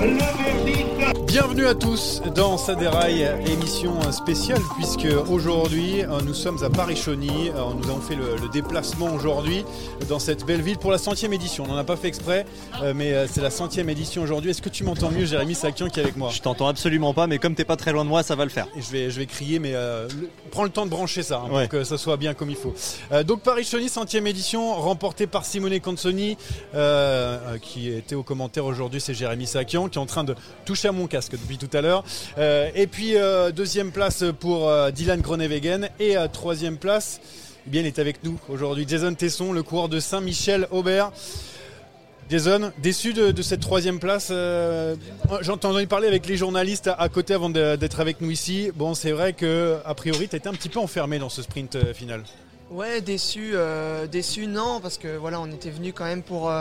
J'attends le verdict. Bienvenue à tous dans Saderail, émission spéciale, puisque aujourd'hui euh, nous sommes à Paris-Chauny. Euh, Nous avons fait le, le déplacement aujourd'hui dans cette belle ville pour la centième édition. On n'en a pas fait exprès, euh, mais c'est la centième édition aujourd'hui. Est-ce que tu m'entends mieux, Jérémy Sakian, qui est avec moi? Je t'entends absolument pas, mais comme t'es pas très loin de moi, ça va le faire. Et je vais, je vais crier, mais euh, le- prends le temps de brancher ça, hein, pour Ouais. que ça soit bien comme il faut. Euh, donc Paris-Chauny, centième édition, remportée par Simone Consoni, euh, euh, qui était au commentaire aujourd'hui, c'est Jérémy Sakian, qui est en train de toucher à mon casque depuis tout à l'heure. Euh, et puis euh, deuxième place pour euh, Dylan Groenewegen, et troisième place, eh bien, il est avec nous aujourd'hui, Jason Tesson, le coureur de Saint-Michel-Aubert. Jason, déçu de, cette troisième place. euh, J'ai entendu parler avec les journalistes à, côté avant d'être avec nous ici. Bon, c'est vrai que a priori, tu étais un petit peu enfermé dans ce sprint final. Ouais, déçu, déçu non, parce que voilà, on était venu quand même pour,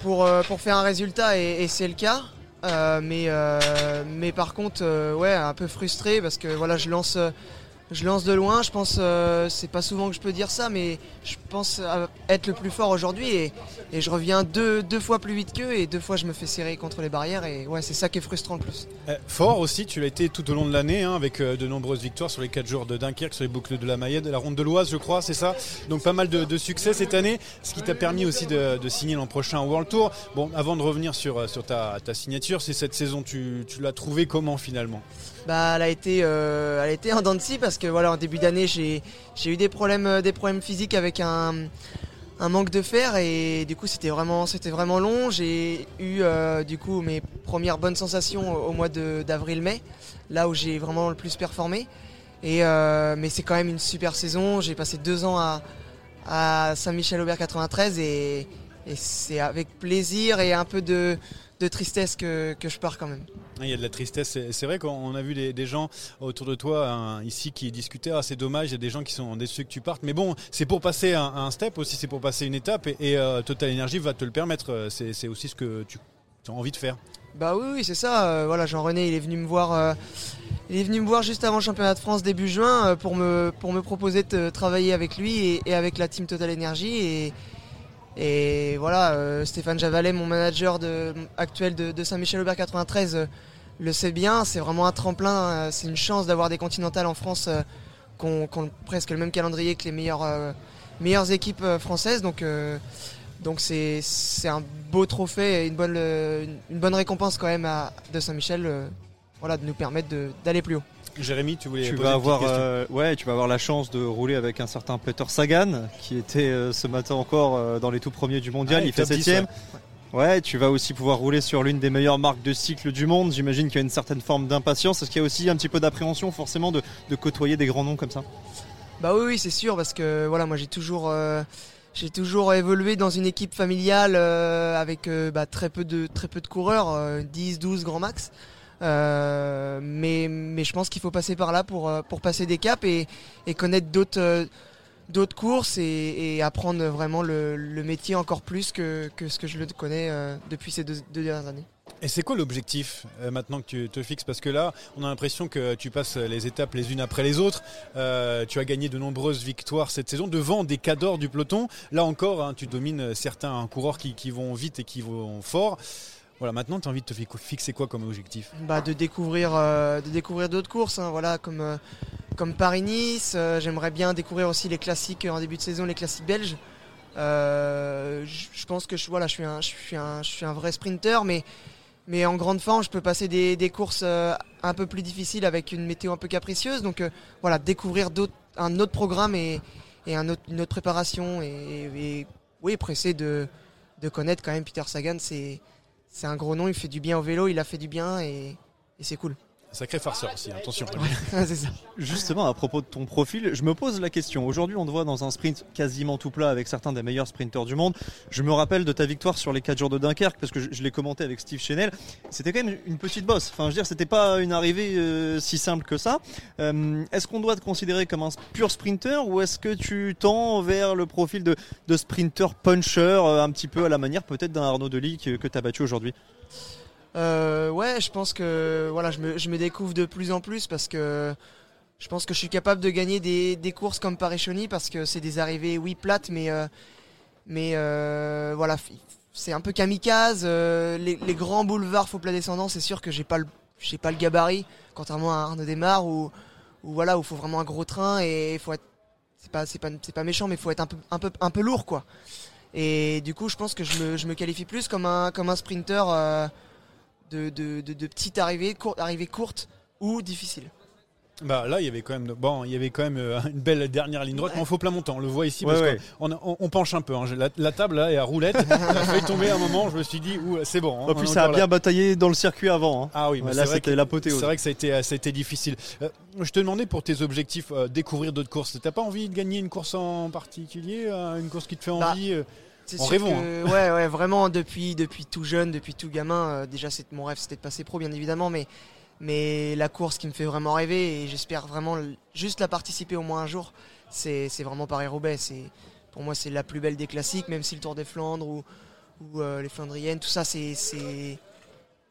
pour, pour faire un résultat et c'est le cas. Euh, mais, euh, mais par contre, euh, ouais, un peu frustré parce que voilà, je lance, je lance de loin. Je pense, euh, c'est pas souvent que je peux dire ça, mais je pense à être le plus fort aujourd'hui et, je reviens deux, fois plus vite qu'eux et deux fois je me fais serrer contre les barrières et ouais, c'est ça qui est frustrant le plus. Euh, fort aussi, tu l'as été tout au long de l'année, hein, avec euh, de nombreuses victoires sur les 4 jours de Dunkerque, sur les boucles de la Mayenne, la ronde de l'Oise, je crois, c'est ça. Donc pas mal de, succès cette année, ce qui t'a permis aussi de, signer l'an prochain World Tour. Bon, avant de revenir sur, euh, ta signature, c'est cette saison, tu, tu l'as trouvée comment finalement? Bah, elle a été, euh, elle a été en dents de scie parce que voilà, en début d'année, j'ai, eu des problèmes, euh, des problèmes physiques avec un, un manque de fer et du coup, c'était vraiment, c'était vraiment long. J'ai eu euh, du coup mes premières bonnes sensations au, au mois d'avril-mai, là où j'ai vraiment le plus performé. Et euh, mais c'est quand même une super saison. J'ai passé deux ans à, à Saint-Michel-Aubert 93 et, et c'est avec plaisir et un peu de, de tristesse que, que je pars quand même. Il y a de la tristesse. C'est- vrai qu'on a vu des, des gens autour de toi hein, ici qui discutaient Ah, c'est dommage, il y a des gens qui sont déçus que tu partes. Mais bon, c'est pour passer un, un step aussi, c'est pour passer une étape. Et, et, euh, Total Energy va te le permettre. Euh, C'est aussi ce que tu as envie de faire. Bah oui, oui c'est ça. Euh, voilà, Jean-René, il est venu me voir. euh, il est venu me voir juste avant le championnat de France début juin pour me pour me proposer de travailler avec lui et, et avec la team Total Energy et et voilà, euh, Stéphane Javalet, mon manager actuel de, Saint-Michel-Aubert 93, euh, le sait bien. C'est vraiment un tremplin. euh, c'est une chance d'avoir des continentales en France qui ont, presque le même calendrier que les meilleures, meilleures équipes françaises. Donc, Donc c'est un beau trophée et une bonne, une bonne récompense quand même à, de Saint-Michel voilà, de nous permettre d'aller plus haut. Jérémy, tu voulais Tu poser vas, une avoir, euh, ouais, tu vas avoir la chance de rouler avec un certain Peter Sagan qui était euh, ce matin encore euh, dans les tout premiers du mondial. Ah, il fait top 10, 7ème. Ouais, tu vas aussi pouvoir rouler sur l'une des meilleures marques de cycle du monde. J'imagine qu'il y a une certaine forme d'impatience. Est-ce qu'il y a aussi un petit peu d'appréhension forcément de, de côtoyer des grands noms comme ça? Bah oui, oui, c'est sûr, parce que voilà, moi j'ai toujours, euh, j'ai toujours évolué dans une équipe familiale euh, avec euh, bah, très, peu de, très peu de coureurs, euh, 10, 12 grand max. Euh, mais, je pense qu'il faut passer par là pour, euh, passer des caps et, connaître d'autres euh, courses et, apprendre vraiment le, métier encore plus que, ce que je le connais depuis ces deux, dernières années. Et c'est quoi l'objectif maintenant que tu te fixes? Parce que là, on a l'impression que tu passes les étapes les unes après les autres. Tu as gagné de nombreuses victoires cette saison devant des cadors du peloton. Là encore, hein, tu domines certains coureurs qui, qui vont vite et qui vont fort. Voilà, maintenant, tu as envie de te fi- fixer quoi comme objectif? Bah, de découvrir euh, de découvrir d'autres courses hein, voilà comme euh, comme Paris Nice j'aimerais bien découvrir aussi les classiques en début de saison les classiques belges. Euh, je pense que je voilà je suis un je suis un je suis un vrai sprinter mais mais en grande forme je peux passer des, des courses euh, un peu plus difficiles avec une météo un peu capricieuse. Donc euh, voilà découvrir un autre programme et, et un autre, une autre préparation et, et oui pressé de de connaître quand même Peter Sagan c'est c'est un gros nom, il fait du bien au vélo, il a fait du bien et, c'est cool. Sacré farceur aussi, attention. c'est ça. Justement, à propos de ton profil, je me pose la question. Aujourd'hui, on te voit dans un sprint quasiment tout plat avec certains des meilleurs sprinteurs du monde. Je me rappelle de ta victoire sur les 4 jours de Dunkerque parce que je, je l'ai commenté avec Steve Chenel. C'était quand même une petite bosse. Enfin, je veux dire, c'était pas une arrivée euh, si simple que ça. Euh, est-ce qu'on doit te considérer comme un pur sprinter ou est-ce que tu tends vers le profil de, de sprinter puncher, euh, un petit peu à la manière peut-être d'un Arnaud Delis que, que tu as battu aujourd'hui? Euh, ouais, je pense que voilà, je me, je me découvre de plus en plus parce que je pense que je suis capable de gagner des, courses comme Paris-Chauny parce que c'est des arrivées, oui, plates, mais, euh, mais euh, voilà, c'est un peu kamikaze. euh, les, grands boulevards faux plat descendant, c'est sûr que j'ai pas le, j'ai pas le gabarit, contrairement à Arnaud Desmar où, où voilà, où faut vraiment un gros train et faut être, c'est pas, méchant, mais il faut être un peu, un peu, lourd, quoi. Et du coup, je pense que je me, je qualifie plus comme un, comme un sprinter. De, de, de, de petites arrivées, cour- arrivées courtes ou difficiles. Bah là, il y avait quand même, bon, il y avait quand même euh, une belle dernière ligne droite, mais on faut plein montant. On le voit ici Ouais, parce ouais. qu'on on, on penche un peu. hein. La, la table là est à roulette. Elle a failli tomber à un moment. Je me suis dit, c'est bon. hein, En plus, ça a bien là. bataillé dans le circuit avant. hein. Ah oui, mais Ouais, c'est là, vrai c'était que- l'apothéose. C'est vrai que ça a été, ça a été difficile. Euh, je te demandais pour tes objectifs, euh, découvrir d'autres courses. T'as pas envie de gagner une course en particulier, euh, une course qui te fait Bah, envie euh, En rêvant, que- ouais, ouais, vraiment depuis, depuis tout jeune, depuis tout gamin. euh, déjà, c'est mon rêve, c'était de passer pro, bien évidemment, mais, mais la course qui me fait vraiment rêver et j'espère vraiment juste la participer au moins un jour, c'est c'est vraiment Paris-Roubaix. C'est pour moi, c'est la plus belle des classiques, même si le Tour des Flandres ou, ou euh, les Flandriennes, tout ça, c'est c'est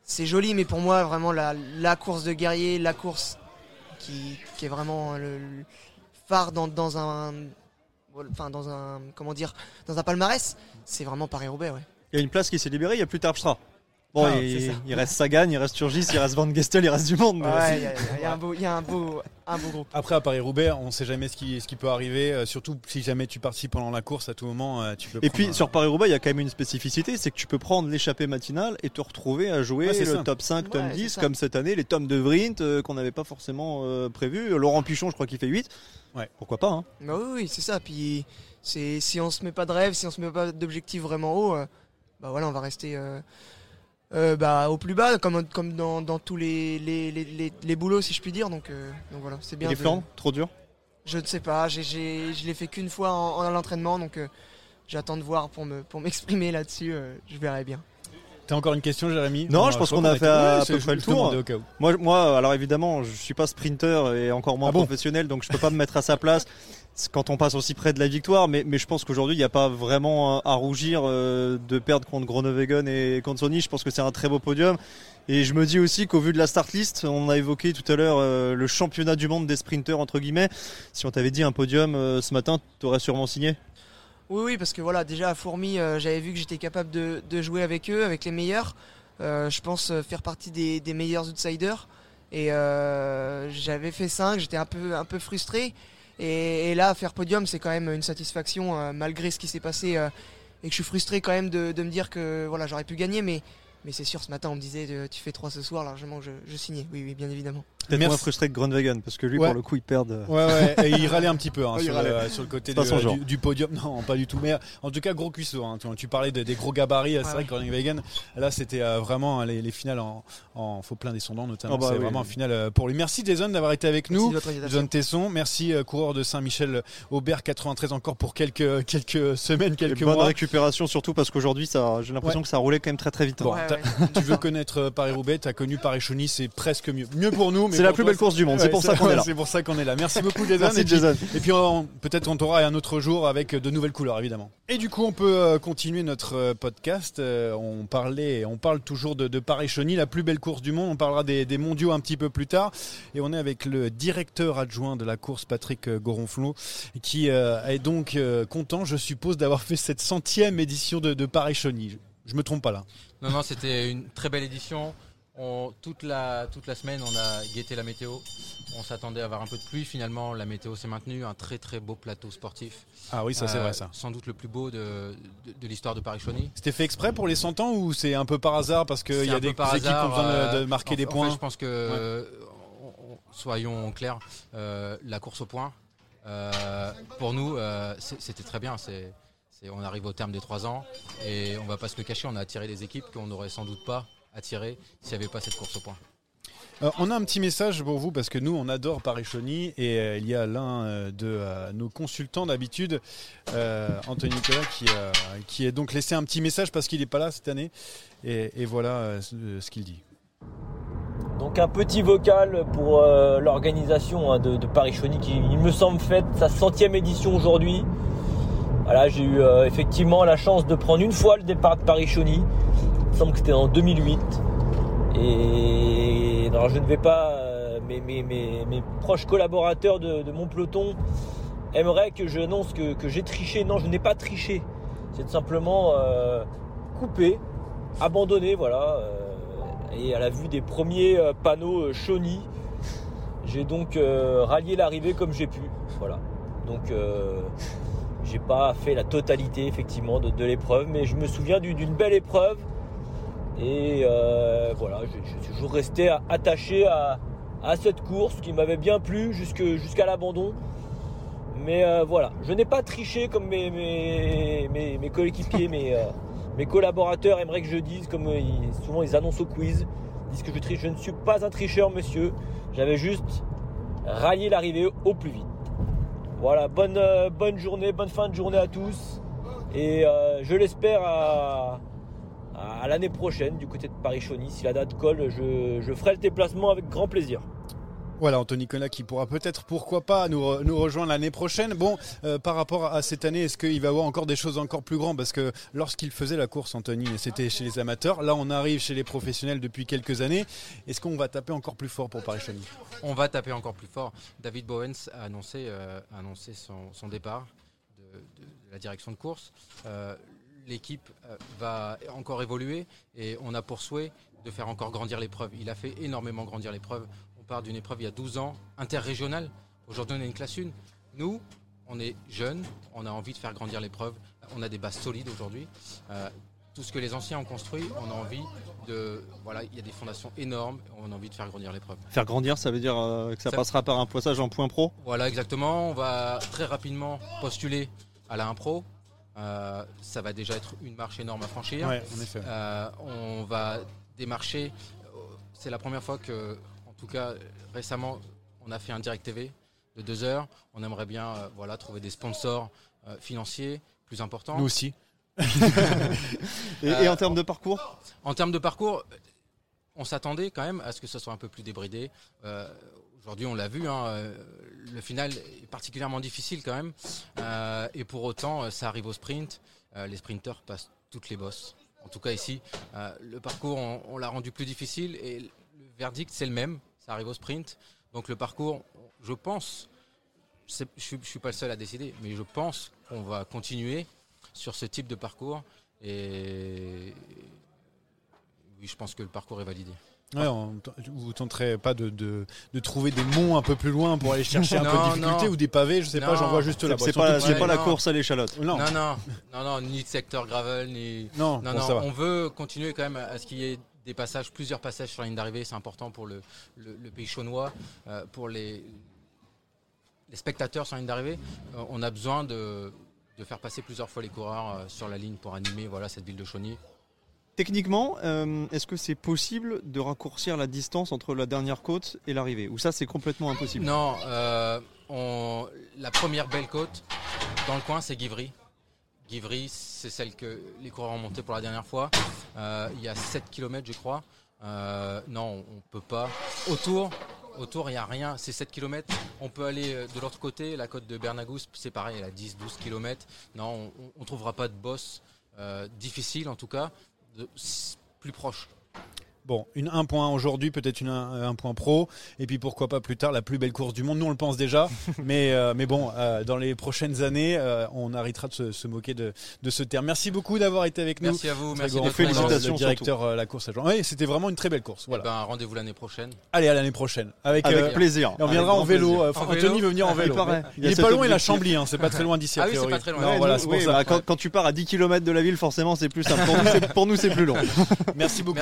c'est joli, mais pour moi, vraiment la, la course de guerrier, la course qui, qui est vraiment le, le phare dans, dans un enfin dans un comment dire dans un palmarès c'est vraiment Paris Roubaix Il y a une place qui s'est libérée, il n'y a plus Terpstra. Bon, Ah, il, reste Sagan, il reste Turgis, il reste Van Gestel, il reste du monde. Ouais, il y, a- il y a un beau il y a un beau un beau groupe Après, à Paris-Roubaix, on ne sait jamais ce qui, ce qui peut arriver. euh, surtout si jamais tu participes pendant la course, à tout moment, euh, tu peux Et puis un- sur Paris-Roubaix, il y a quand même une spécificité, c'est que tu peux prendre l'échappée matinale et te retrouver à jouer Ouais, le ça. top 5, top Ouais, c'est 10, ça. comme cette année, les tomes de Vrint euh, qu'on n'avait pas forcément euh, prévu. Laurent Pichon, je crois qu'il fait 8. Ouais. Pourquoi pas hein. bah oui, oui c'est ça puis si on se met pas de rêve si on se met pas d'objectif vraiment haut euh, bah voilà on va rester euh, bah, au plus bas comme comme dans, dans tous les les, les, les- les boulots si je puis dire donc euh, donc voilà c'est Et bien les de- Flandres, trop dur je ne sais pas j'ai j'ai- je l'ai fait qu'une fois en, en l'entraînement donc euh, j'attends de voir pour me pour m'exprimer là-dessus euh, je verrai bien T'as encore une question, Jérémy Non, Bon, je pense crois qu'on a fait à Ouais, peu près le tour. demandais au cas où. Moi, moi, alors évidemment, je suis pas sprinter et encore moins Ah bon professionnel, donc je peux pas me mettre à sa place quand on passe aussi près de la victoire. Mais, je pense qu'aujourd'hui, il n'y a pas vraiment à rougir euh, de perdre contre Groenewegen et Consoni. Je pense que c'est un très beau podium. Et je me dis aussi qu'au vu de la start list, on a évoqué tout à l'heure euh, le championnat du monde des sprinters entre guillemets. Si on t'avait dit un podium euh, ce matin, t'aurais sûrement signé. Oui, oui, parce que voilà, déjà à Fourmi, euh, j'avais vu que j'étais capable de, jouer avec eux, avec les meilleurs. Euh, je pense euh, faire partie des, meilleurs outsiders. Et euh, j'avais fait 5, j'étais un peu, un peu frustré. Et, là, faire podium, c'est quand même une satisfaction, euh, malgré ce qui s'est passé euh, et que je suis frustré quand même de, me dire que voilà, j'aurais pu gagner, mais, mais c'est sûr, ce matin, on me disait euh, tu fais 3 ce soir, largement, je, je signais. Oui, oui, bien évidemment. Peut-être Merci. moins frustré que Grunwagen parce que lui, Ouais. pour le coup, il perd. euh, Ouais, ouais, et il râlait un petit peu hein, sur, le, sur le côté C'est du, podium. Non, pas du tout. Mais en tout cas, gros cuisseau. Hein. Tu, tu parlais de- des gros gabarits. C'est Ouais, vrai ouais. que Groningen là, c'était euh, vraiment hein, les, les finales en, en faux plein descendant, notamment. Ah bah c'est oui, vraiment oui. un final euh, pour lui. Merci Jason d'avoir été avec Merci nous. Jason Tesson, merci euh, coureur de Saint-Michel Aubert 93 encore pour quelques quelques semaines, et quelques bonne mois. récupération surtout parce qu'aujourd'hui, ça, j'ai l'impression que ça roulait quand même très très vite. Bon, Ouais, t'as- ouais. tu veux connaître Paris-Roubaix, tu as connu Paris-Chauny, c'est presque mieux. Mieux pour nous, C'est la plus toi, belle course du monde, c'est Ouais, pour ça qu'on est là. C'est pour ça qu'on est là. Merci beaucoup Jason. Merci Et puis- Jason. Et puis peut-être on t'aura un autre jour avec de nouvelles couleurs évidemment. Et du coup on peut euh, continuer notre euh, podcast. Euh, on parlait, on parle toujours de, de Paris-Chauny, la plus belle course du monde. On parlera des, des mondiaux un petit peu plus tard. Et on est avec le directeur adjoint de la course, Patrick Goronflot, qui euh, est donc euh, content, je suppose, d'avoir fait cette centième édition de, de Paris-Chauny. Je, je me trompe pas là. Non, non, c'était une très belle édition. On- toute, la, toute la semaine, on a guetté la météo. On s'attendait à avoir un peu de pluie. Finalement, la météo s'est maintenue. Un très très beau plateau sportif. Ah oui, ça c'est Euh, vrai ça. Sans doute le plus beau de, de- de l'histoire de Paris-Chauny. C'était fait exprès pour les 100 ans ou c'est un peu par hasard parce qu'il y a des équipes qui ont besoin de, de euh, marquer en- des en points fait, je pense que, euh, on- on- soyons clairs, euh, la course au point, euh, pour nous, euh, c'était très bien. C'est, on arrive au terme des trois ans et on va pas se le cacher, on a attiré des équipes qu'on n'aurait sans doute pas attirées s'il n'y avait pas cette course au point. Euh, on a un petit message pour vous parce que nous on adore Paris-Chauny et euh, il y a l'un euh, de euh, nos consultants d'habitude, euh, Anthony Nicolas, qui, euh, qui est donc laissé un petit message parce qu'il n'est pas là cette année. Et, et voilà euh, ce, qu'il dit. Donc un petit vocal pour euh, l'organisation hein, de, de Paris-Chauny qui, il me semble, fête sa centième édition aujourd'hui. Voilà, j'ai eu euh, effectivement la chance de prendre une fois le départ de Paris-Chauny. Il me semble que c'était en 2008. Et alors je ne vais pas, euh, mes, mes- proches collaborateurs de, mon peloton aimeraient que j'annonce que, que j'ai triché. Non, je n'ai pas triché. C'est simplement euh, coupé, abandonné, voilà. euh, et à la vue des premiers panneaux Shawnee, j'ai donc rallié l'arrivée comme j'ai pu. Voilà. Donc euh, j'ai pas fait la totalité effectivement de, l'épreuve, mais je me souviens du- d'une belle épreuve. Et euh, voilà, je, suis toujours resté attaché à, cette course qui m'avait bien plu jusqu'à l'abandon. Mais euh, voilà, je n'ai pas triché comme mes, mes, mes, coéquipiers, mes, euh, mes collaborateurs aimeraient que je dise, comme souvent ils annoncent au quiz, disent que je triche. Je ne suis pas un tricheur, monsieur. J'avais juste rallié l'arrivée au plus vite. Voilà, bonne, bonne journée, bonne fin de journée à tous. Et je l'espère à, à l'année prochaine du côté de Paris-Chauny. Si la date colle, je, je ferai le déplacement avec grand plaisir. Voilà, Anthony Nicolas qui pourra peut-être, pourquoi pas, nous, re- nous rejoindre l'année prochaine. Bon, euh, par rapport à cette année, est-ce qu'il va y avoir encore des choses encore plus grandes? Parce que lorsqu'il faisait la course, Anthony, c'était chez les amateurs. Là, on arrive chez les professionnels depuis quelques années. Est-ce qu'on va taper encore plus fort pour Paris-Chauny? On va taper encore plus fort. David Bowens a annoncé, euh, a annoncé son, son départ de, de la direction de course. Euh, L'équipe euh, va encore évoluer et on a pour souhait de faire encore grandir l'épreuve. Il a fait énormément grandir l'épreuve. On part d'une épreuve il y a 12 ans, interrégionale. Aujourd'hui, on est une classe 1. Nous, on est jeunes, on a envie de faire grandir l'épreuve. On a des bases solides aujourd'hui. Euh, tout ce que les anciens ont construit, on a envie de. Voilà, il y a des fondations énormes. On a envie de faire grandir l'épreuve. Faire grandir, ça veut dire euh, que ça, Ça- passera par un poissage en point pro? Voilà, exactement. On va très rapidement postuler à la 1 Pro. Euh, ça va déjà être une marche énorme à franchir. Ouais, en effet. Euh, on va démarcher. euh, C'est la première fois que, en tout cas récemment, on a fait un direct TV de deux heures. On aimerait bien euh, voilà, trouver des sponsors euh, financiers plus importants. Nous aussi. Et, et en termes de parcours? En termes de parcours, on s'attendait quand même à ce que ce soit un peu plus débridé. Aujourd'hui, on l'a vu, hein, euh, le final est particulièrement difficile quand même. Euh, et pour autant, euh, ça arrive au sprint. Les sprinteurs passent toutes les bosses. En tout cas ici, le parcours, on, l'a rendu plus difficile et le verdict, c'est le même. Ça arrive au sprint. Donc le parcours, je pense, je ne suis pas le seul à décider, mais je pense qu'on va continuer sur ce type de parcours. Et oui, je pense que le parcours est validé. Ouais, on- vous tenterez pas de, de, de trouver des monts un peu plus loin pour aller chercher un peu de difficulté non. ou des pavés, je sais pas, j'en vois juste là. C'est pas, pas la course à l'échalote. Non, Non, non, non, non, ni de secteur gravel, ni. non, Non, bon, non, ça va. on veut continuer quand même à ce qu'il y ait des passages, plusieurs passages sur la ligne d'arrivée. C'est important pour le, le- le pays chaunois, euh, pour les, les spectateurs sur la ligne d'arrivée. Euh, on a besoin de, de faire passer plusieurs fois les coureurs euh, sur la ligne pour animer voilà, cette ville de Chauny. Techniquement, euh, est-ce que c'est possible de raccourcir la distance entre la dernière côte et l'arrivée? Ou ça, c'est complètement impossible? Non, euh, la première belle côte dans le coin, c'est Givry. Givry, c'est celle que les coureurs ont montée pour la dernière fois. Euh, il y a 7 km, je crois. Non, on peut pas. Autour, autour, il n'y a rien. C'est 7 km. On peut aller de l'autre côté. La côte de Bernagous, c'est pareil, elle a 10-12 km. Non, on ne trouvera pas de boss difficile, en tout cas, plus proche. Bon, une, un point aujourd'hui, peut-être une, un, un point pro, et puis pourquoi pas plus tard la plus belle course du monde. Nous, on le pense déjà, mais, euh, mais bon, euh, dans les prochaines années, euh, on arrêtera de se, se moquer de, de ce terme. Merci beaucoup d'avoir été avec nous. Merci à vous, merci Florent, Félicitations directeur euh, la course à Jean. Oui, c'était vraiment une très belle course. Voilà. Eh ben, Rendez-vous l'année prochaine. Allez, à l'année prochaine. Avec, Avec euh, plaisir. et on Avec viendra en vélo. Euh, En Anthony vélo veut venir en Il vélo. Il, Il est pas loin, il a. Chambly, hein, c'est pas très loin d'ici Ah a oui, c'est priori. pas très loin. Voilà, bah, quand, tu pars à 10 km de la ville, forcément, c'est plus simple. Pour nous, c'est- pour nous, c'est plus long. Merci beaucoup.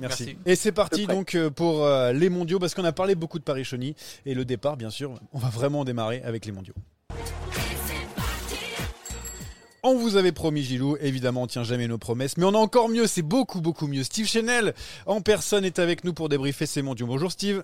Merci Et c'est parti donc euh, pour euh, les mondiaux parce qu'on a parlé beaucoup de Paris-Chauny et le départ, bien sûr, on va vraiment démarrer avec les mondiaux. On vous avait promis Gilou, évidemment on tient jamais nos promesses, mais on a encore mieux, c'est beaucoup beaucoup mieux. Steve Chenel en personne est avec nous pour débriefer ces mondiaux. Bonjour Steve.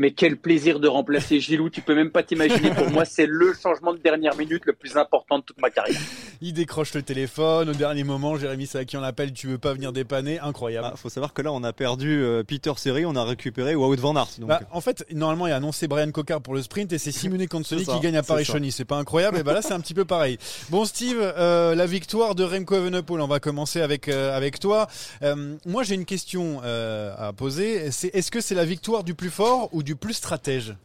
Mais quel plaisir de remplacer Gilou, tu peux même pas t'imaginer. Pour moi, c'est le changement de dernière minute le plus important de toute ma carrière. Il décroche le téléphone au dernier moment, Jérémy Saki on l'appelle, tu veux pas venir dépanner, incroyable. Il faut savoir que là, on a perdu euh, Peter Seri, on a récupéré Wout van Aert. Donc, Bah, en fait, normalement, il a annoncé Brian Cocard pour le sprint et c'est Simone C'est ça, qui gagne à c'est Paris-Chauny. C'est pas incroyable Et bah là, c'est un petit peu pareil. Bon, Steve, euh, la victoire de Remco Evenepoel. On va commencer avec euh, avec toi. Euh, moi, j'ai une question euh, à poser. C'est est-ce que c'est la victoire du plus fort ou du plus stratège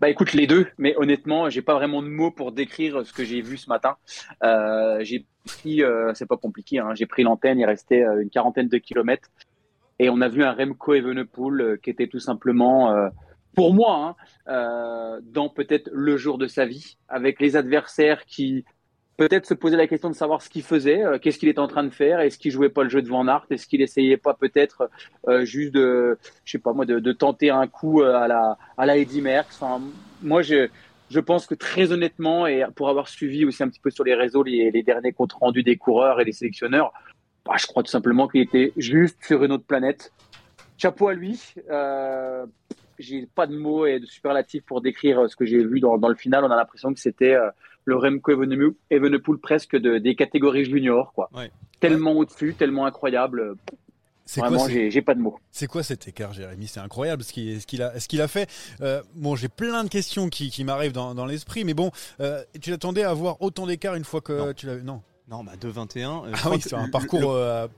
Bah écoute, les deux, mais honnêtement, j'ai pas vraiment de mots pour décrire ce que j'ai vu ce matin. Euh, j'ai pris, euh, c'est pas compliqué, hein, j'ai pris l'antenne, il restait euh, une quarantaine de kilomètres, et on a vu un Remco Evenepoel qui était tout simplement, pour moi, hein, dans peut-être le jour de sa vie, avec les adversaires qui peut-être se posaient la question de savoir ce qu'il faisait, euh, qu'est-ce qu'il était en train de faire, est-ce qu'il jouait pas le jeu de Van Aert, est-ce qu'il essayait pas peut-être euh, juste de, je sais pas moi, de, tenter un coup euh, à la à la Eddy Merckx. Moi, je je pense que très honnêtement, et pour avoir suivi aussi un petit peu sur les réseaux les, derniers comptes rendus des coureurs et des sélectionneurs, bah, je crois tout simplement qu'il était juste sur une autre planète. Chapeau à lui. Euh, j'ai pas de mots et de superlatifs pour décrire ce que j'ai vu dans, le final. On a l'impression que c'était le Remco Evenepoel, presque de, des catégories juniors, quoi. Ouais. Tellement au-dessus, tellement incroyable. C'est Vraiment, j'ai pas de mots. C'est quoi cet écart, Jérémy? C'est incroyable ce qu'il ce qu'il a, ce qu'il a fait. Euh, bon, j'ai plein de questions qui, qui m'arrivent dans, dans l'esprit, mais bon, euh, tu t'attendais à avoir autant d'écart une fois que Non. tu l'as Non. Non, bah 2-21. euh, Ah oui, c'est un parcours le- euh,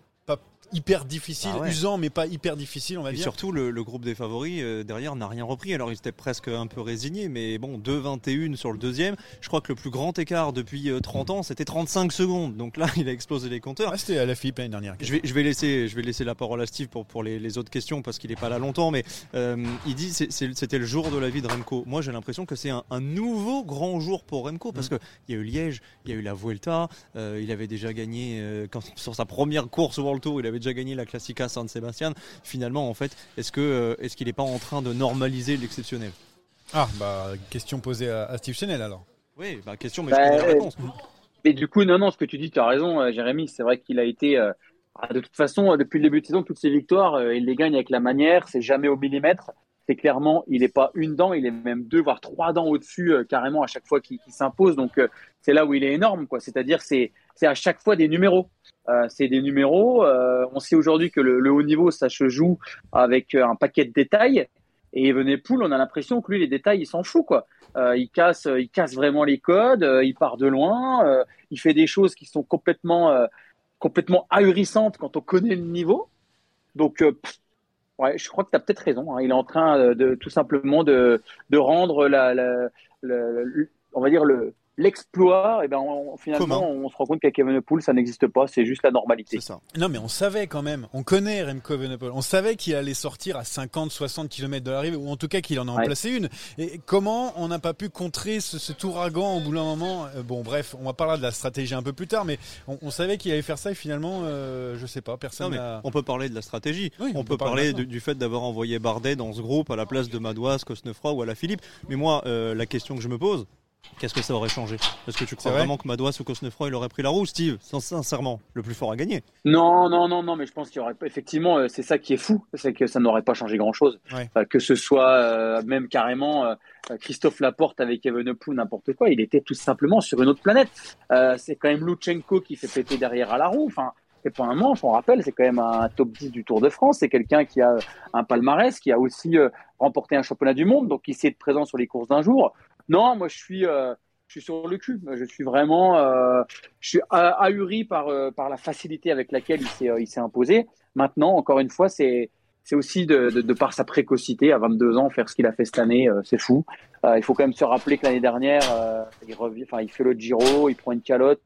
hyper difficile, Ah ouais. usant, mais pas hyper difficile, on va Et dire. surtout, le, le groupe des favoris euh, derrière n'a rien repris. Alors, ils étaient presque un peu résignés, mais bon, 2-21 sur le deuxième. Je crois que le plus grand écart depuis euh, 30 ans, c'était 35 secondes. Donc là, il a explosé les compteurs. Ah, c'était à la Philippe l'année dernière. Je vais, je vais laisser, je vais laisser la parole à Steve pour, pour les, les autres questions parce qu'il n'est pas là longtemps. Mais euh, il dit c'est- c'est- c'était le jour de la vie de Remco. Moi, j'ai l'impression que c'est un, un nouveau grand jour pour Remco parce Mm. que il y a eu Liège, il y a eu la Vuelta. euh, il avait déjà gagné euh, quand, sur sa première course au World Tour. Il avait déjà gagné la Classica San Sebastian. Finalement, en fait, est-ce que euh, est-ce qu'il n'est pas en train de normaliser l'exceptionnel? Ah, bah, question posée à, à Steve Chanel alors. Oui, bah, question, mais Bah, je connais la réponse. Et du coup, non, non, ce que tu dis, tu as raison, euh, Jérémy. C'est vrai qu'il a été, euh, ah, de toute façon, euh, depuis le début de saison, toutes ses victoires, euh, il les gagne avec la manière. C'est jamais au millimètre. C'est clairement, il n'est pas une dent, il est même deux, voire trois dents au-dessus, euh, carrément, à chaque fois qu'il s'impose. Donc, euh, c'est là où il est énorme, quoi. C'est-à-dire, c'est c'est à chaque fois des numéros. Euh, c'est des numéros. euh, on sait aujourd'hui que le, haut niveau, ça se joue avec euh, un paquet de détails. Et Evenepoel, on a l'impression que lui, les détails, il s'en fout, il casse, il casse vraiment les codes. il part de loin. il fait des choses qui sont complètement, complètement ahurissantes quand on connaît le niveau. Donc, ouais, je crois que tu as peut-être raison. hein. Il est en train de tout simplement de, rendre la, la- on va dire le, l'exploit, et ben on- finalement, on se rend compte qu'avec Evenepoel, ça n'existe pas, c'est juste la normalité. C'est ça. Non, mais on savait quand même, on connaît Remco Evenepoel, on savait qu'il allait sortir à 50, 60 km de l'arrivée, ou en tout cas qu'il en a Ouais. remplacé une. Et comment on n'a pas pu contrer ce, cet ouragan au bout d'un moment Euh, Bon, bref, on va parler de la stratégie un peu plus tard, mais on, on savait qu'il allait faire ça et finalement, euh, je sais pas, personne Non, mais n'a. on peut parler de la stratégie. Oui, on, peut parler de- du fait d'avoir envoyé Bardet dans ce groupe à la place de Madouas, Cosnefroy ou à la Philippe. Mais moi, euh, la question que je me pose, qu'est-ce que ça aurait changé Est-ce que tu crois vrai vraiment que Madouas ou Cosnefroy il aurait pris la roue, Steve Sin- Sincèrement, le plus fort a gagné. Non, non, non, non, mais je pense qu'il y aurait pas. Effectivement, euh, c'est ça qui est fou, c'est que ça n'aurait pas changé grand-chose. Ouais. Que ce soit euh, même carrément euh, Christophe Laporte avec Evenepoel, n'importe quoi, il était tout simplement sur une autre planète. Euh, c'est quand même Lutsenko qui fait péter derrière à la roue. Enfin, c'est pas un manche, on rappelle, c'est quand même un top 10 du Tour de France. C'est quelqu'un qui a un palmarès, qui a aussi euh, remporté un championnat du monde, donc qui sait être présent sur les courses d'un jour. Non, moi je suis. euh, je suis sur le cul. Je suis vraiment, euh, je suis ah- ahuri par euh, par la facilité avec laquelle il s'est euh, il s'est imposé. Maintenant, encore une fois, c'est c'est aussi de, de, de par sa précocité à 22 ans faire ce qu'il a fait cette année, euh, c'est fou. Euh, il faut quand même se rappeler que l'année dernière, euh, il revient, enfin il fait le Giro, il prend une calotte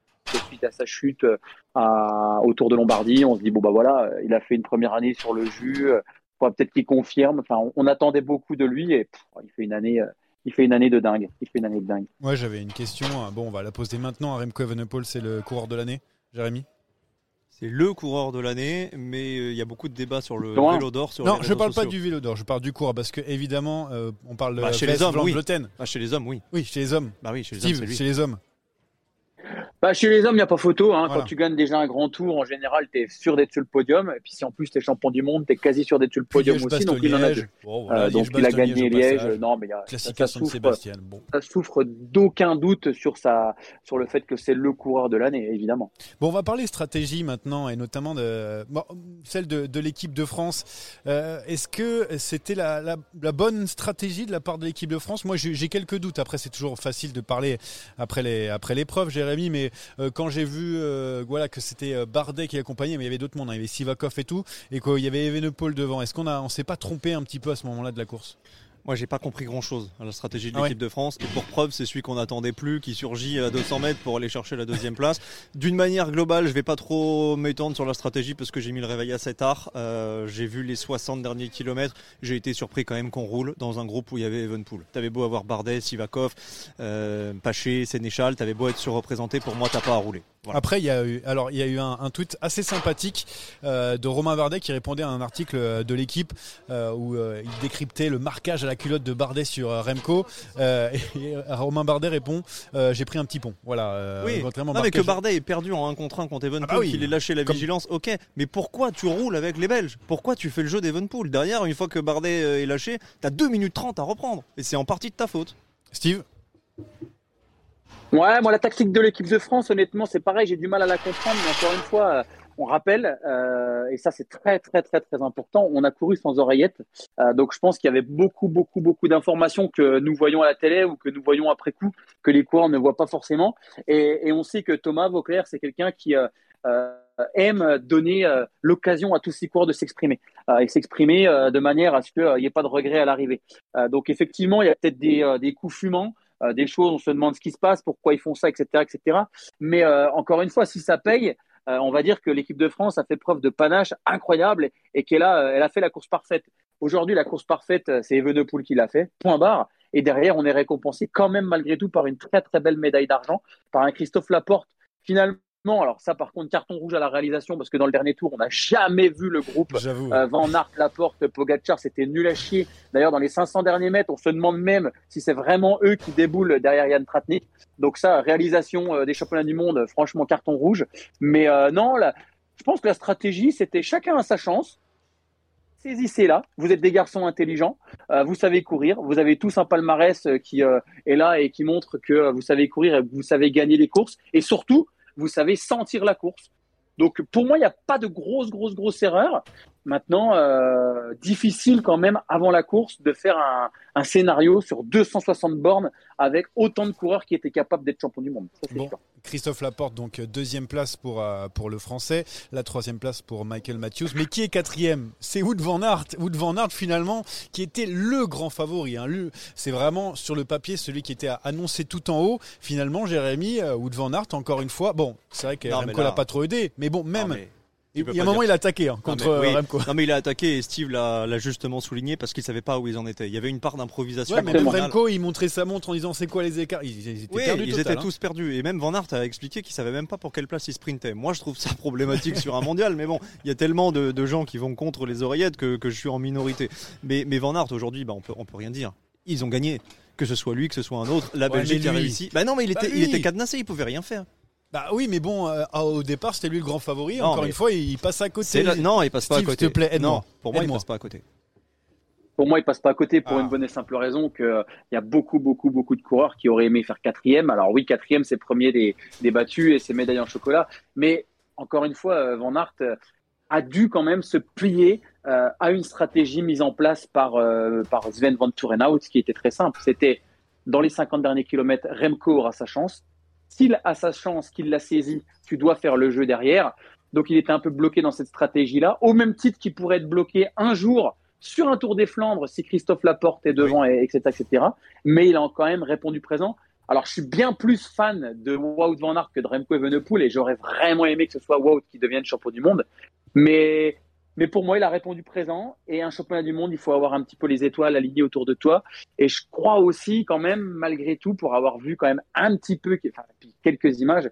suite à sa chute euh, à, au Tour de Lombardie. On se dit bon bah voilà, il a fait une première année sur le jus. faudra peut-être qu'il confirme. Enfin, on, attendait beaucoup de lui et il fait une année. Il fait une année de dingue. Il fait une année de dingue. Moi, j'avais une question. hein. Bon, on va la poser maintenant. Remco Evenepoel, c'est le coureur de l'année. Jérémy? C'est le coureur de l'année, mais euh, il y a beaucoup de débats sur le Loin. vélo d'or. Sur Non, les je réseaux parle pas du vélo d'or. Je parle du coureur parce que évidemment, euh, on parle de Bah, chez les hommes, oui. Vleuten. Ah, chez les hommes, oui. Oui, chez les hommes. Bah oui, chez les Steve, hommes, chez les hommes. Bah, chez les hommes, il n'y a pas photo. Hein. Voilà. Quand tu gagnes déjà un grand tour, en général, tu es sûr d'être sur le podium. Et puis si en plus tu es champion du monde, tu es quasi sûr d'être sur le podium Liège, aussi. Donc il en a deux. Bon, voilà, Euh, donc Liège, il a gagné Liège. passage. Non, mais il y a- Classica ça, souffre, Sébastien. Bon. ça souffre d'aucun doute sur, sa, sur le fait que c'est le coureur de l'année, évidemment. Bon, on va parler stratégie maintenant et notamment de bon, celle de, de l'équipe de France. Euh, Est-ce que c'était la, la- la bonne stratégie de la part de l'équipe de France? Moi, j'ai quelques doutes. Après, c'est toujours facile de parler après les après l'épreuve, Mais euh, quand j'ai vu euh, voilà que c'était euh, Bardet qui accompagnait, mais il y avait d'autres mondes, hein. il y avait Sivakov et tout, et qu'il y avait Evenepoel devant. Est-ce qu'on on s'est pas trompé un petit peu à ce moment-là de la course? Moi, j'ai pas compris grand chose à la stratégie de Ah ouais. l'équipe de France. Et pour preuve, c'est celui qu'on n'attendait plus, qui surgit à 200 mètres pour aller chercher la deuxième place. D'une manière globale, je vais pas trop m'étendre sur la stratégie parce que j'ai mis le réveil assez tard. Euh, j'ai vu les 60 derniers kilomètres. J'ai été surpris quand même qu'on roule dans un groupe où il y avait Evenpool. T'avais beau avoir Bardet, Sivakov, euh, Paché, Sénéchal, t'avais beau être surreprésenté. Pour moi, t'as pas à rouler. Voilà. Après, il y a eu, alors il y a eu un, un tweet assez sympathique euh, de Romain Bardet qui répondait à un article euh, de l'équipe euh, où euh, il décryptait le marquage à la culotte de Bardet sur Remco. Et, Romain Bardet répond J'ai pris un petit pont. Voilà. Oui, non, mais que Bardet est perdu en 1 contre 1 contre Evenpool, Ah bah oui. qu'il ait lâché la Comme- vigilance, ok. Mais pourquoi tu roules avec les Belges? Pourquoi tu fais le jeu d'Evenpool? Derrière, une fois que Bardet est lâché, t'as 2 minutes 30 à reprendre. Et c'est en partie de ta faute. Steve? Ouais, moi la tactique de l'équipe de France, honnêtement, c'est pareil, j'ai du mal à la comprendre, mais encore une fois, euh, on rappelle, euh, et ça c'est très très très très important, on a couru sans oreillette, Euh, donc je pense qu'il y avait beaucoup beaucoup beaucoup d'informations que nous voyons à la télé ou que nous voyons après coup, que les coureurs ne voient pas forcément, et, et on sait que Thomas Vauclair, c'est quelqu'un qui euh, euh, aime donner euh, l'occasion à tous ses coureurs de s'exprimer, et s'exprimer de manière à ce qu'il n'y ait pas de regret à l'arrivée. Donc effectivement, il y a peut-être des, des coups fumants, euh, des choses, on se demande ce qui se passe, pourquoi ils font ça, etc., etc. Mais euh, encore une fois, si ça paye, euh, on va dire que l'équipe de France a fait preuve de panache incroyable et, qu'elle a, elle a fait la course parfaite. Aujourd'hui, la course parfaite, c'est Evenepoel qui l'a fait, point barre. Et derrière, on est récompensé quand même malgré tout par une très très belle médaille d'argent, par un Christophe Laporte. Finalement, alors ça par contre, carton rouge à la réalisation parce que dans le dernier tour, on n'a jamais vu le groupe euh, Van Aert, Laporte, Pogacar, c'était nul à chier. D'ailleurs, dans les 500 derniers mètres, on se demande même si c'est vraiment eux qui déboulent derrière Yann Tratnik. Donc ça, réalisation euh, des championnats du monde, franchement, carton rouge. Mais euh, non, là, je pense que la stratégie, c'était chacun à sa chance. Saisissez-la. Vous êtes des garçons intelligents. euh, vous savez courir. Vous avez tous un palmarès qui est là et qui montre que vous savez courir et que vous savez gagner les courses. Et surtout, vous savez sentir la course. Donc pour moi, il n'y a pas de grosse, grosse, grosse erreur. Maintenant, euh, difficile quand même avant la course de faire un, un scénario sur 260 bornes avec autant de coureurs qui étaient capables d'être champions du monde. Ça, Bon, sûr. Christophe Laporte, donc euh, deuxième place pour, euh, pour le français, la troisième place pour Michael Matthews. Mais qui est quatrième? C'est Wood Van Aert. Wood Van Aert, finalement, qui était le grand favori. hein. Le- C'est vraiment sur le papier celui qui était annoncé tout en haut. Finalement, Jérémy, Wood Van Aert, encore une fois. Bon, c'est vrai que Remco l'a pas trop aidé. Mais bon, même. Non, mais il y a un moment, il a attaqué hein, Non, contre mais, oui. euh, Remco. Non mais il a attaqué et Steve l'a justement souligné parce qu'il savait pas où ils en étaient. Il y avait une part d'improvisation. Ouais, mais même Remco, il montrait sa montre en disant c'est quoi les écarts? Ils, ils étaient Oui, perdus. ils total, étaient hein. tous perdus. Et même Van Aert a expliqué qu'il savait même pas pour quelle place il sprintait. Moi, je trouve ça problématique sur un mondial. Mais bon, il y a tellement de, de gens qui vont contre les oreillettes que, que je suis en minorité. Mais, mais Van Aert, aujourd'hui, bah, on, peut, on peut rien dire. Ils ont gagné. Que ce soit lui, que ce soit un autre. La Ouais, Belgique mais a réussi. Bah non, mais il Bah était, il était cadenassé, il pouvait rien faire. Bah oui, mais bon, euh, ah, au départ, c'était lui le grand favori. Non, Encore mais- une fois, il passe à côté. C'est Non, il passe pas à côté. s'il te plaît, aide-moi. Non, pour moi, il Aide-moi. passe pas à côté. Pour moi, il passe pas à côté pour Ah. une bonne et simple raison qu'il y a beaucoup, beaucoup, beaucoup de coureurs qui auraient aimé faire quatrième. Alors oui, quatrième, c'est premier des, des battus et c'est médaille en chocolat. Mais encore une fois, euh, Van Aert euh, a dû quand même se plier euh, à une stratégie mise en place par, euh, par Sven Van Turenhout, qui était très simple. C'était dans les 50 derniers kilomètres, Remco aura sa chance. S'il a sa chance, qu'il l'a saisie, tu dois faire le jeu derrière. Donc il était un peu bloqué dans cette stratégie-là, au même titre qu'il pourrait être bloqué un jour sur un Tour des Flandres si Christophe Laporte est devant, et, etc., etc. Mais il a quand même répondu présent. Alors je suis bien plus fan de Wout van Aert que de Remco Evenepoel et j'aurais vraiment aimé que ce soit Wout qui devienne champion du monde. Mais mais pour moi, il a répondu présent. Et un championnat du monde, il faut avoir un petit peu les étoiles alignées autour de toi. Et je crois aussi, quand même, malgré tout, pour avoir vu quand même un petit peu, enfin, quelques images,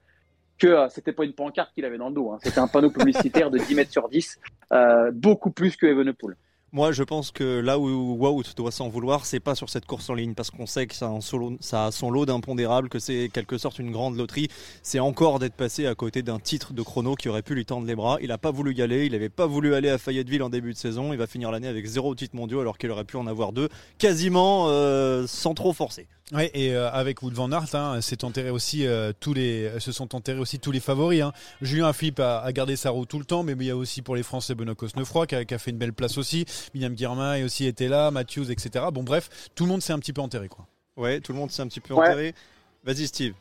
que euh, c'était pas une pancarte qu'il avait dans le dos. hein. C'était un panneau publicitaire de 10 mètres sur 10, euh, beaucoup plus que Evenepoel. Moi, je pense que là où Wout doit s'en vouloir, c'est pas sur cette course en ligne, parce qu'on sait que ça a, son lot d'impondérables, que c'est quelque sorte une grande loterie. C'est encore d'être passé à côté d'un titre de chrono qui aurait pu lui tendre les bras. Il n'a pas voulu y aller, il n'avait pas voulu aller à Fayetteville en début de saison. Il va finir l'année avec zéro titre mondial alors qu'il aurait pu en avoir deux, quasiment euh, sans trop forcer. Ouais, et euh, avec Wood van Aert, hein, enterré aussi euh, tous les, se sont enterrés aussi tous les favoris. hein. Julien Philippe a, gardé sa roue tout le temps, mais il y a aussi pour les Français Benoît Cosnefroy qui a fait une belle place aussi. William Guirmain aussi était là, Matthews, etc. Bon bref, tout le monde s'est un petit peu enterré quoi. Ouais, tout le monde s'est un petit peu Ouais. enterré. Vas-y, Steve.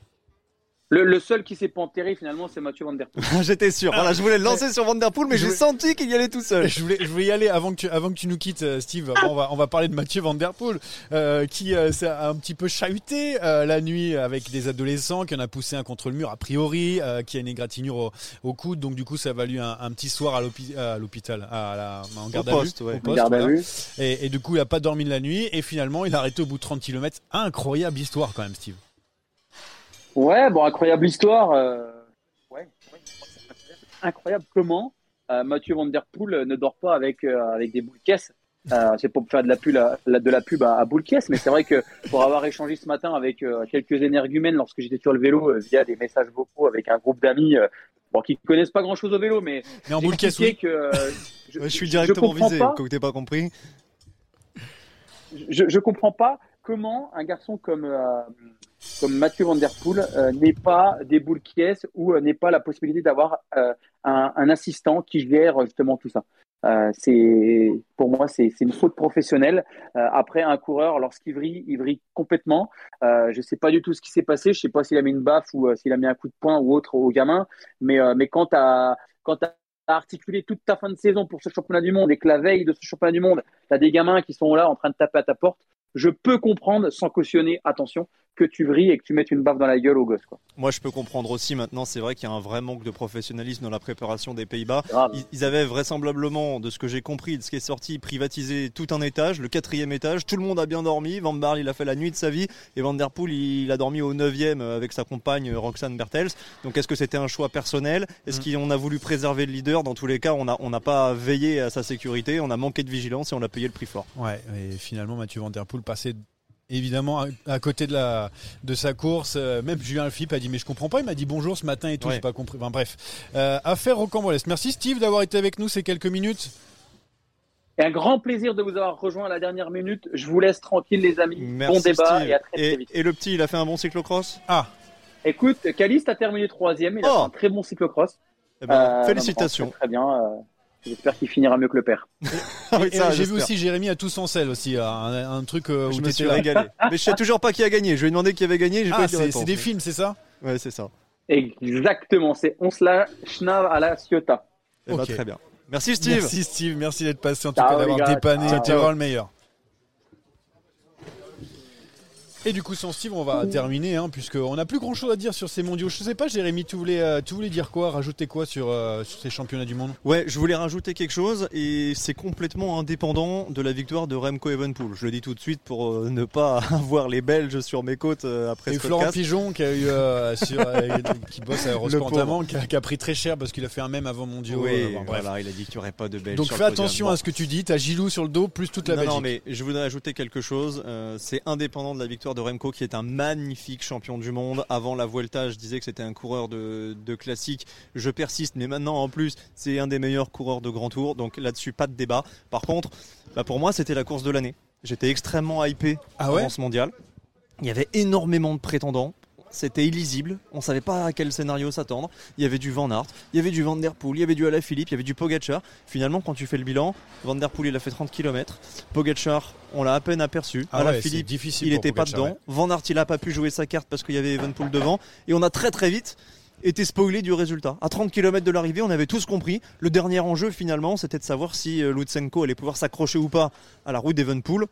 Le, le seul qui s'est pas enterré, finalement, c'est Mathieu Van Der Poel. J'étais sûr. Voilà, je voulais le lancer sur Van Der Poel, mais Je j'ai voulais- senti qu'il y allait tout seul. Je voulais, je voulais y aller avant que tu, avant que tu nous quittes, euh, Steve. Bon, on, va, on va parler de Mathieu Van Der Poel, euh, qui euh, s'est un petit peu chahuté euh, la nuit avec des adolescents, qui en a poussé un contre le mur a priori, euh, qui a une égratignure au, au coude. Donc du coup, ça a valu un, un petit soir à l'hôpi- à l'hôpital, à la, en garde à poste, vue. ouais. au En poste, Garde à vue. Et, et du coup, il a pas dormi de la nuit. Et finalement, il a arrêté au bout de 30 km. Incroyable histoire quand même, Steve. Ouais, bon, incroyable histoire. euh, Ouais, incroyable comment euh, Mathieu Van Der Poel euh, ne dort pas avec, euh, avec des boules caisses. Euh, c'est pour faire de la pub, à, de la pub à, à boule caisse, mais c'est vrai que pour avoir échangé ce matin avec euh, quelques énergumènes lorsque j'étais sur le vélo euh, via des messages vocaux avec un groupe d'amis euh, bon, qui connaissent pas grand chose au vélo, mais Mais en boule caisse, expliqué oui. que euh, je, je suis je directement comprends visé, pas- que t'aies pas compris. je, je comprends pas comment un garçon comme euh, comme Mathieu Van Der Poel euh, n'ait pas des boules qui est ou euh, n'ait pas la possibilité d'avoir euh, un, assistant qui gère justement tout ça. Euh, c'est pour moi c'est une faute professionnelle. Euh, après un coureur lorsqu'il vrille, il vrille complètement. Euh, je sais pas du tout ce qui s'est passé. Je sais pas s'il a mis une baffe ou euh, s'il a mis un coup de poing ou autre au gamin. Mais euh, mais quand t'as quand t'as articulé toute ta fin de saison pour ce championnat du monde et que la veille de ce championnat du monde, tu as des gamins qui sont là en train de taper à ta porte, je peux comprendre sans cautionner, attention, que tu vrilles et que tu mettes une baffe dans la gueule au gosse. Quoi. Moi, je peux comprendre aussi maintenant, c'est vrai qu'il y a un vrai manque de professionnalisme dans la préparation des Pays-Bas. Ils, ils avaient vraisemblablement, de ce que j'ai compris, de ce qui est sorti, privatisé tout un étage, le quatrième étage. Tout le monde a bien dormi. Van Barle, il a fait la nuit de sa vie. Et Van Der Poel, il, a dormi au neuvième avec sa compagne euh, Roxane Bertels. Donc, est-ce que c'était un choix personnel? Est-ce Mm. qu'on a voulu préserver le leader? Dans tous les cas, on n'a on n'a pas veillé à sa sécurité. On a manqué de vigilance et on a payé le prix fort. Ouais, et finalement Mathieu Van Der Poel passait évidemment à, côté de la de sa course. Euh, même Julien Philippe a dit mais je comprends pas. Il m'a dit bonjour ce matin et tout. Ouais. J'ai pas compris. Enfin, bref, euh, affaire rocambolesque. Merci Steve d'avoir été avec nous ces quelques minutes. Et un grand plaisir de vous avoir rejoint à la dernière minute. Je vous laisse tranquille, les amis. Merci bon débat Steve. et à très, vite. et le petit, il a fait un bon cyclocross? Ah, Écoute, Caliste a terminé troisième. Il a Oh. fait un très bon cyclocross. Eh ben, Euh, Félicitations. Très, très bien. J'espère qu'il finira mieux que le père. Ah oui, J'ai vu aussi Jérémy à tous en selle aussi, un, un truc euh, Je où me t'étais suis là. régalé. Mais je sais toujours pas qui a gagné. Je lui ai demandé qui avait gagné. Ah, c'est des films, c'est ça? Ouais, c'est ça. Exactement, c'est on se la schnav à la Ciotat. Eh ben, Ok. très bien. Merci Steve. Merci Steve, merci d'être passé en tout Ciao, cas d'avoir dépanné. Ciao, Tu ciao. vraiment le meilleur. Et du coup, sans Steve, on va terminer, hein, puisqu'on n'a plus grand chose à dire sur ces mondiaux. Je sais pas, Jérémy, tu voulais, euh, tu voulais dire quoi, rajouter quoi sur, euh, sur ces championnats du monde? Ouais, je voulais rajouter quelque chose et c'est complètement indépendant de la victoire de Remco Evenepoel. Je le dis tout de suite pour euh, ne pas avoir les Belges sur mes côtes euh, après Et ce Florent podcast. Pigeon qui a eu euh, sur, euh, qui bosse à Eurosport qui a, qui a pris très cher parce qu'il a fait un même avant mondiaux. Oui, euh, bon, bref. voilà, il a dit qu'il n'y aurait pas de Belges. Donc sur fais le podium. attention Bon. à ce que tu dis. T'as Gilou sur le dos plus toute la non, Belgique. non, mais je voudrais ajouter quelque chose. Euh, c'est indépendant de la victoire de Remco, qui est un magnifique champion du monde. Avant la Vuelta, je disais que c'était un coureur de, de classique. Je persiste, mais maintenant, en plus, c'est un des meilleurs coureurs de grand tour. Donc là-dessus, pas de débat. Par contre, bah, pour moi, c'était la course de l'année. J'étais extrêmement hypé Ah ouais avant ce mondial. Il y avait énormément de prétendants. C'était illisible, on savait pas à quel scénario s'attendre. Il y avait du Van Aert, il y avait du Van Der Poel, il y avait du Alaphilippe, il y avait du Pogacar. Finalement, quand tu fais le bilan, Van Der Poel il a fait 30 km, Pogacar on l'a à peine aperçu, Ah Alaphilippe il pour était pas dedans, Van Aert il a pas pu jouer sa carte parce qu'il y avait Evenpool devant, et on a très très vite été spoilé du résultat. À 30 km de l'arrivée, on avait tous compris. Le dernier enjeu finalement, c'était de savoir si euh, Lutsenko allait pouvoir s'accrocher ou pas à la roue d'Evenpool.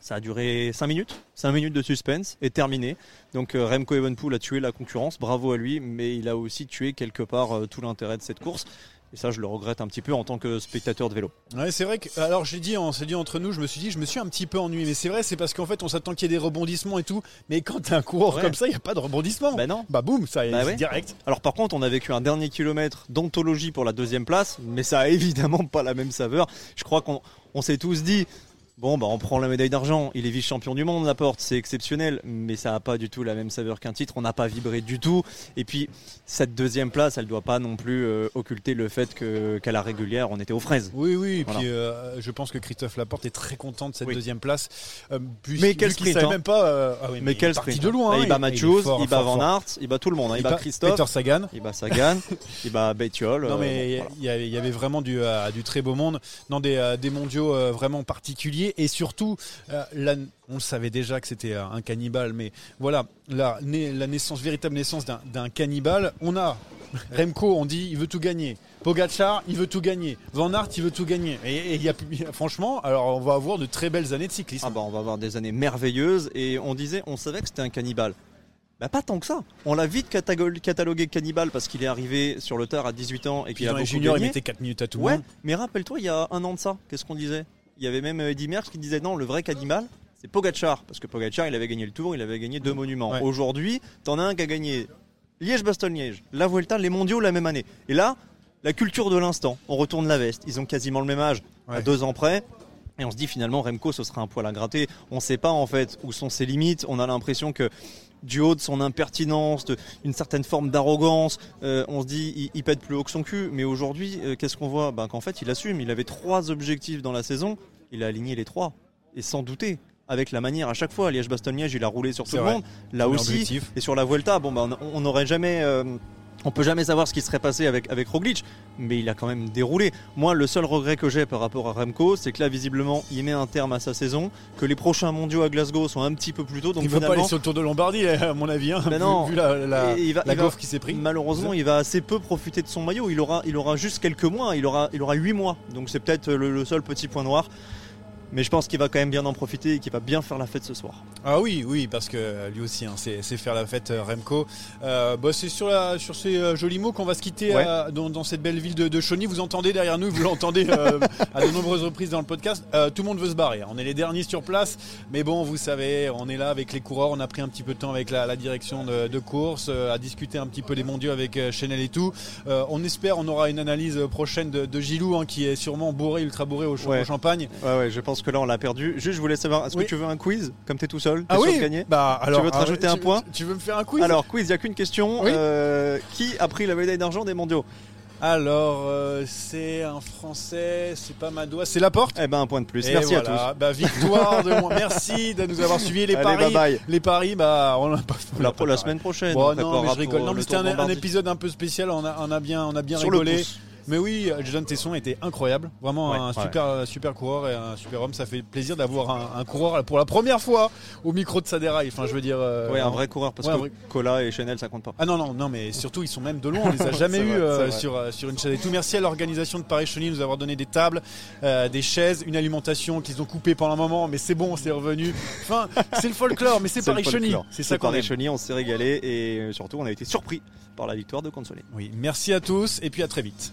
Ça a duré 5 minutes, 5 minutes de suspense et terminé. Donc euh, Remco Evenpool a tué la concurrence, bravo à lui, mais il a aussi tué quelque part euh, tout l'intérêt de cette course. Et ça, je le regrette un petit peu en tant que spectateur de vélo. Ouais, c'est vrai que. Alors, j'ai dit, on s'est dit entre nous, je me suis dit, je me suis un petit peu ennuyé. Mais c'est vrai, c'est parce qu'en fait, on s'attend qu'il y ait des rebondissements et tout. Mais quand t'es un coureur Ouais. comme ça, il n'y a pas de rebondissement. Bah non. Bah boum, ça Bah est ouais. direct. Alors par contre, on a vécu un dernier kilomètre d'anthologie pour la deuxième place, mais ça a évidemment pas la même saveur. Je crois qu'on on s'est tous dit, bon bah on prend la médaille d'argent, il est vice-champion du monde, la porte, c'est exceptionnel, mais ça a pas du tout la même saveur qu'un titre, on n'a pas vibré du tout. Et puis cette deuxième place, elle doit pas non plus euh, occulter le fait qu'à la régulière, on était aux fraises. Oui, oui. Et Voilà. puis, euh, je pense que Christophe Laporte est très content de cette Oui. deuxième place. Euh, puis- Mais quel sprint, hein. même pas. ah oui, mais il est quel parti sprint de loin. hein. Il bat Matthews, fort, il bat fort, Van. Aert, il bat tout le monde, hein. il, bat bat Christophe, Peter Sagan. il bat Sagan, il bat Bettiol. Non euh, mais voilà. il y, avait- il y avait vraiment du, du très beau monde dans des, des mondiaux vraiment particuliers et surtout euh, la- on le savait déjà que c'était euh, un cannibale mais voilà la, na- la naissance véritable naissance d'un- cannibale. On a Remco on dit il veut tout gagner. Pogacar il veut tout gagner. Van Aert il veut tout gagner. Et, et il y a, franchement alors on va avoir de très belles années de cyclisme. Ah bah on va avoir des années merveilleuses et on disait, on savait que c'était un cannibale. Bah pas tant que ça. On l'a vite catalogué cannibale parce qu'il est arrivé sur le tard à 18 ans et puis qu'il a beaucoup juniors il mettait 4 minutes à tout Ouais, mais rappelle-toi il y a un an de ça, qu'est-ce qu'on disait? Il y avait même euh, Eddy Merckx qui disait non, le vrai cannibale c'est Pogacar parce que Pogacar il avait gagné le Tour, il avait gagné deux monuments. Ouais. Aujourd'hui, t'en as un qui a gagné Liège-Bastogne-Liège, la Vuelta, les mondiaux la même année. Et là, la culture de l'instant, on retourne la veste. Ils ont quasiment le même âge, à deux ans près. Et on se dit finalement Remco ce sera un poil à gratter. On ne sait pas en fait où sont ses limites. On a l'impression que du haut de son impertinence, d'une certaine forme d'arrogance, euh, on se dit il, il pète plus haut que son cul. Mais aujourd'hui, euh, qu'est-ce qu'on voit? Ben, Qu'en fait il assume. Il avait trois objectifs dans la saison. Il a aligné les trois. Et sans douter. Avec la manière à chaque fois, Liège-Bastogne-Liège, il a roulé sur tout le vrai. monde. Là aussi, objectif. et sur la Vuelta, bon, bah, on- on n'aurait jamais. euh, on peut jamais savoir ce qui serait passé avec, avec Roglic, mais il a quand même déroulé. Moi, le seul regret que j'ai par rapport à Remco, c'est que là, visiblement, il met un terme à sa saison, que les prochains mondiaux à Glasgow sont un petit peu plus tôt. Donc il veut pas finalement, aller sur le Tour de Lombardie à mon avis hein, Ben vu- non. vu, la, la, il va- la il va- gaufre qui s'est pris Malheureusement, il va assez peu profiter de son maillot. Il aura, il aura juste quelques mois. Il aura, il aura 8 mois. Donc c'est peut-être le, le seul petit point noir. Mais je pense qu'il va quand même bien en profiter et qu'il va bien faire la fête ce soir. Ah oui, oui, parce que lui aussi, hein, c'est faire la fête, euh, Remco. Euh, bah, c'est sur, la, sur ces euh, jolis mots qu'on va se quitter Ouais. euh, dans, dans cette belle ville de, de Chauny. Vous entendez derrière nous, vous l'entendez euh, à de nombreuses reprises dans le podcast. Tout le monde veut se barrer. On est les derniers sur place, mais bon, vous savez, on est là avec les coureurs. On a pris un petit peu de temps avec la, la direction de, de course, à discuter un petit peu des mondiaux avec Chanel et tout. On espère, on aura une analyse prochaine de, de Gilou, hein, qui est sûrement bourré, ultra bourré au, Ouais. au champagne. Ouais, ouais, je pense que là on l'a perdu. Juste, je voulais savoir, est-ce Oui. que tu veux un quiz Comme t'es tout seul, t'es Ah sûr oui, de gagner? Bah alors, veux te ah, rajouter un tu- point? Tu veux me faire un quiz? Alors, quiz, il n'y a qu'une question. Oui. Euh, qui a pris la médaille d'argent des mondiaux? Alors, euh, c'est un Français, c'est pas Madois, c'est Laporte Eh ben, un point de plus. Et Merci à voilà, Bah, victoire de moi. Merci de nous avoir suivis. Les Allez, paris, bye bye. les paris, bah, on l'a pas tous. on La, pas semaine prochaine. Bon, on non, mais je rigole. Non, mais c'était un, épisode un peu spécial. On a, on a bien, on a bien Sur le rigolé. pouce. Mais oui, Jason Tesson était incroyable. Vraiment Ouais, un ouais. super, super coureur et un super homme. Ça fait plaisir d'avoir un, un coureur pour la première fois au micro de Saderail. Enfin, je veux dire. euh, Ouais, un vrai coureur parce ouais, que vrai- Cola et Chanel ça compte pas. Ah non, non, non, mais surtout, ils sont même de loin. On les a jamais vrai, euh, sur, euh, sur une chaise et tout. Merci à l'organisation de Paris-Chauny de nous avoir donné des tables, euh, des chaises, une alimentation qu'ils ont coupée pendant un moment, mais c'est bon, c'est revenu. Enfin, c'est le folklore, mais c'est le Paris-Chauny. folklore. C'est ça qu'on aime. Paris-Chauny, on s'est régalé et euh, surtout on a été surpris par la victoire de Consolé. Oui, merci à tous et puis à très vite.